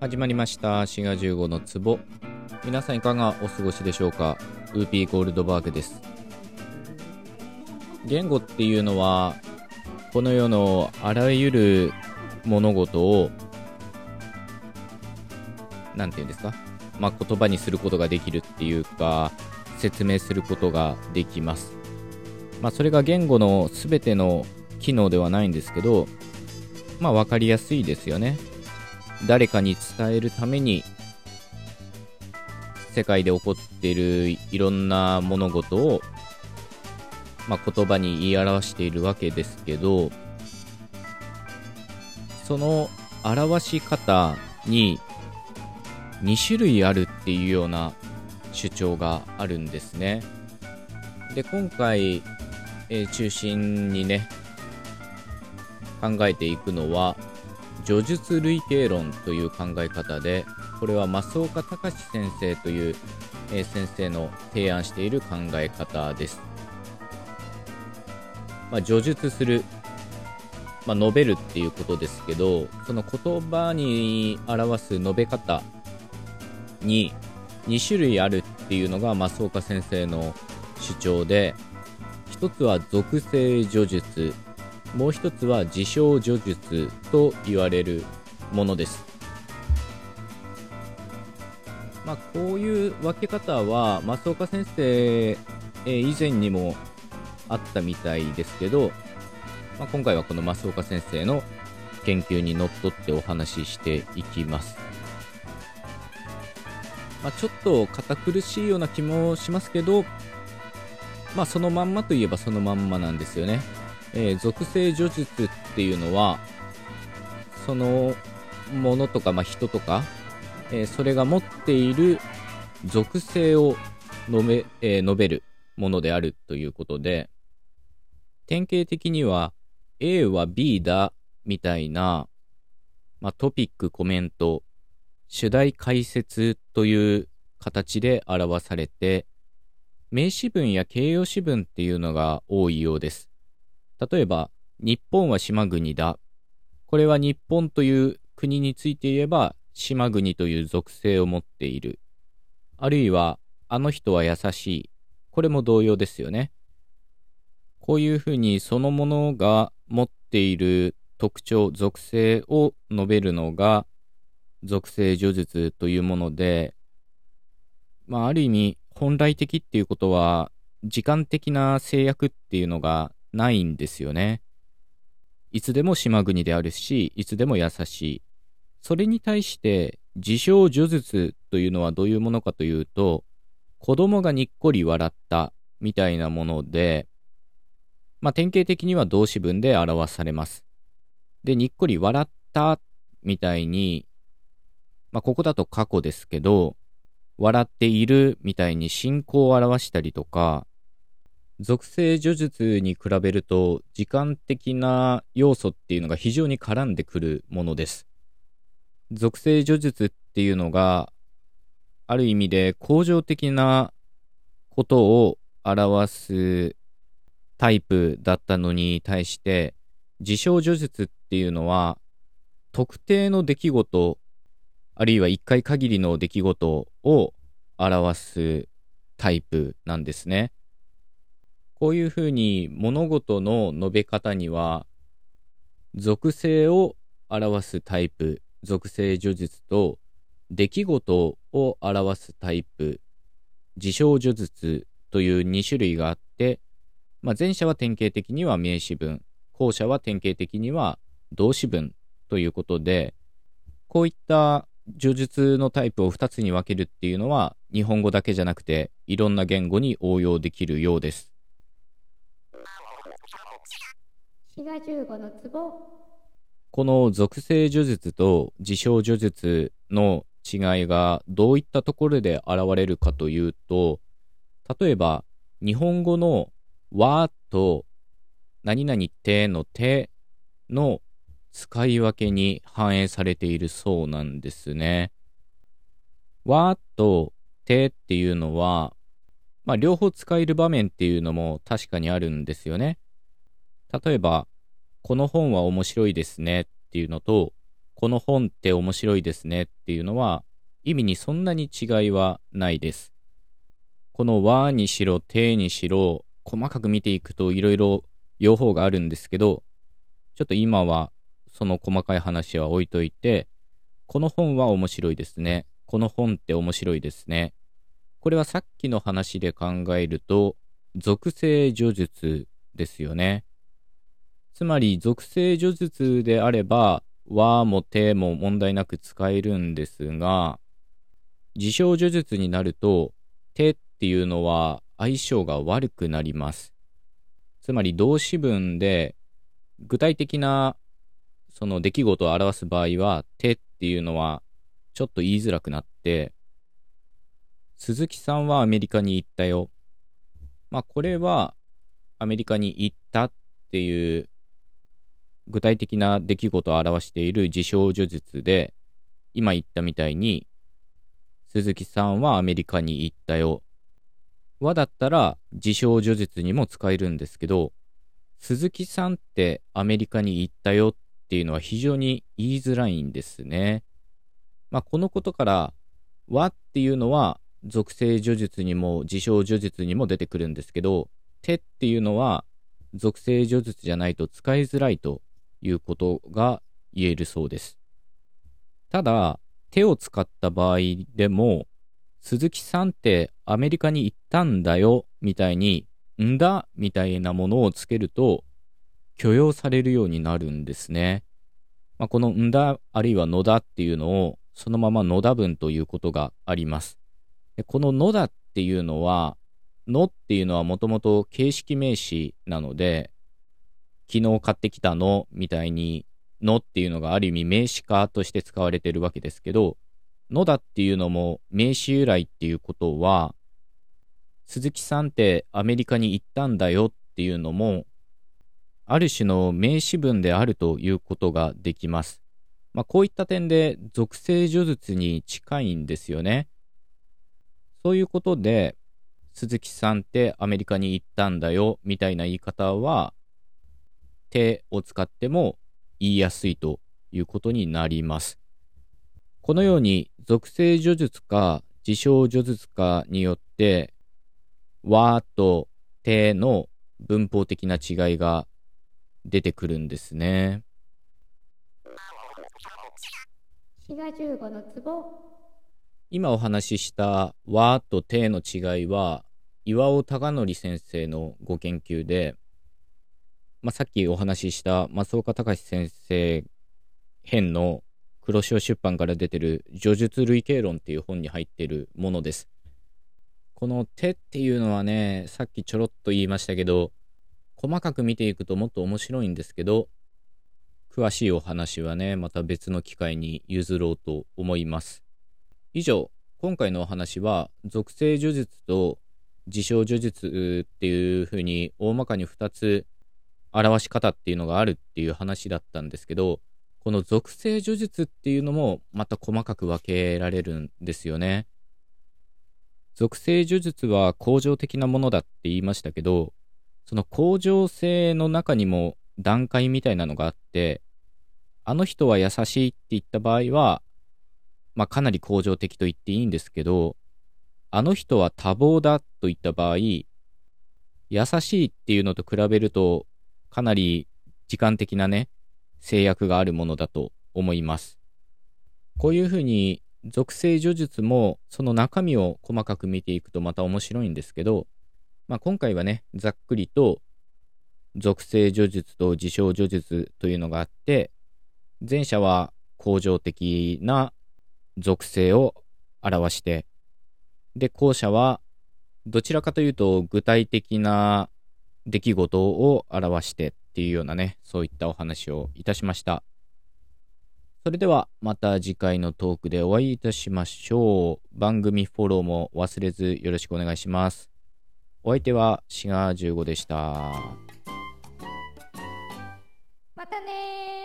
始まりました。滋賀15の壺。皆さんいかがお過ごしでしょうか？ウーピーゴールドバーグです。言語っていうのはこの世のあらゆる物事を何て言うんですか？まあ、言葉にすることができるっていうか説明することができます。まあ、それが言語の全ての機能ではないんですけどまあ分かりやすいですよね。誰かに伝えるために世界で起こっているいろんな物事を、まあ、言葉に言い表しているわけですけどその表し方に2種類あるっていうような主張があるんですね。で今回、えー、中心にね考えていくのは叙述類型論という考え方でこれは増岡隆先生という、えー、先生の提案している考え方です。まあ、叙述する、まあ、述べるっていうことですけどその言葉に表す述べ方に2種類あるっていうのが増岡先生の主張で一つは属性叙述もう一つは自称叙述と言われるものです。まあ、こういう分け方は増岡先生、え以前にもあったみたいですけど、まあ、今回はこの増岡先生の研究にのっとってお話ししていきます。まあ、ちょっと堅苦しいような気もしますけど、まあ、そのまんまといえばそのまんまなんですよね。えー、属性叙述っていうのは、そのものとか、まあ、人とか、えー、それが持っている属性を述べ,、えー、述べるものであるということで、典型的には A は B だみたいな、まあ、トピック、コメント、主題解説という形で表されて、名詞文や形容詞文っていうのが多いようです。例えば、日本は島国だ。これは日本という国について言えば、島国という属性を持っている。あるいは、あの人は優しい。これも同様ですよね。こういうふうにそのものが持っている特徴、属性を述べるのが、属性叙述というもので、まあ、ある意味、本来的っていうことは、時間的な制約っていうのがないんですよね。いつでも島国であるし、いつでも優しい。それに対して、自称叙述というのはどういうものかというと、子供がにっこり笑ったみたいなもので、まあ、典型的には動詞文で表されます。で、にっこり笑ったみたいに、まあ、ここだと過去ですけど、笑っているみたいに進行を表したりとか、属性叙述に比べると時間的な要素っていうのが非常に絡んでくるものです。属性叙述っていうのがある意味で恒常的なことを表すタイプだったのに対して事象叙述っていうのは特定の出来事あるいは一回限りの出来事を表すタイプなんですね。こういうふうに物事の述べ方には、属性を表すタイプ、属性叙述と、出来事を表すタイプ、事象叙述という2種類があって、まあ、前者は典型的には名詞文、後者は典型的には動詞文ということで、こういった叙述のタイプを2つに分けるっていうのは、日本語だけじゃなくて、いろんな言語に応用できるようです。この属性叙述と事象叙述の違いがどういったところで現れるかというと、例えば、日本語の和と何々てのての使い分けに反映されているそうなんですね。わとてっていうのは、まあ、両方使える場面っていうのも確かにあるんですよね。例えば、この本は面白いですねっていうのと、この本って面白いですねっていうのは、意味にそんなに違いはないです。この和にしろ、てにしろ、細かく見ていくといろいろ用法があるんですけど、ちょっと今はその細かい話は置いといて、この本は面白いですね。この本って面白いですね。これはさっきの話で考えると、属性叙述ですよね。つまり、属性叙述であれば、和も手も問題なく使えるんですが、事象叙述になると、手っていうのは相性が悪くなります。つまり動詞文で具体的なその出来事を表す場合は、手っていうのはちょっと言いづらくなって、鈴木さんはアメリカに行ったよ。まあこれはアメリカに行ったっていう具体的な出来事を表している事象叙述で、今言ったみたいに、鈴木さんはアメリカに行ったよ。はだったら事象叙述にも使えるんですけど、鈴木さんってアメリカに行ったよっていうのは非常に言いづらいんですね。まあ、このことから、はっていうのは属性叙述にも事象叙述にも出てくるんですけど、手っていうのは属性叙述じゃないと使いづらいということが言えるそうです。ただ、手を使った場合でも、鈴木さんってアメリカに行ったんだよ、みたいに、んだ、みたいなものをつけると、許容されるようになるんですね。まあ、このんだ、あるいはのだっていうのを、そのままのだ文ということがあります。でこののだっていうのは、のっていうのはもともと形式名詞なので、昨日買ってきたのみたいに、のっていうのがある意味名詞化として使われてるわけですけど、のだっていうのも名詞由来っていうことは、鈴木さんってアメリカに行ったんだよっていうのも、ある種の名詞文であるということができます。まあ、こういった点で属性叙述に近いんですよね。そういうことで、鈴木さんってアメリカに行ったんだよみたいな言い方は、手を使っても言いやすいということになります。このように属性叙述か事象叙述かによって和と手の文法的な違いが出てくるんですね。今お話しした和と手の違いは岩尾隆則先生のご研究でまあ、さっきお話しした松岡隆先生編の黒潮出版から出てる叙述類型論っていう本に入ってるものです。この手っていうのはね、さっきちょろっと言いましたけど、細かく見ていくともっと面白いんですけど、詳しいお話はね、また別の機会に譲ろうと思います。以上、今回のお話は、属性叙述と事象叙述っていうふうに大まかに2つ表し方っていうのがあるっていう話だったんですけど、この属性叙述っていうのもまた細かく分けられるんですよね。属性叙述は恒常的なものだって言いましたけど、その恒常性の中にも段階みたいなのがあって、あの人は優しいって言った場合は、まあかなり恒常的と言っていいんですけど、あの人は多忙だと言った場合、優しいっていうのと比べるとかなり時間的なね、制約があるものだと思います。こういうふうに属性叙述もその中身を細かく見ていくとまた面白いんですけど、まあ、今回はね、ざっくりと属性叙述と事象叙述というのがあって、前者は恒常的な属性を表して、で、後者はどちらかというと具体的な出来事を表してっていうようなね、そういったお話をいたしました。それではまた次回のトークでお会いいたしましょう。番組フォローも忘れずよろしくお願いします。お相手はシガー15でした。またね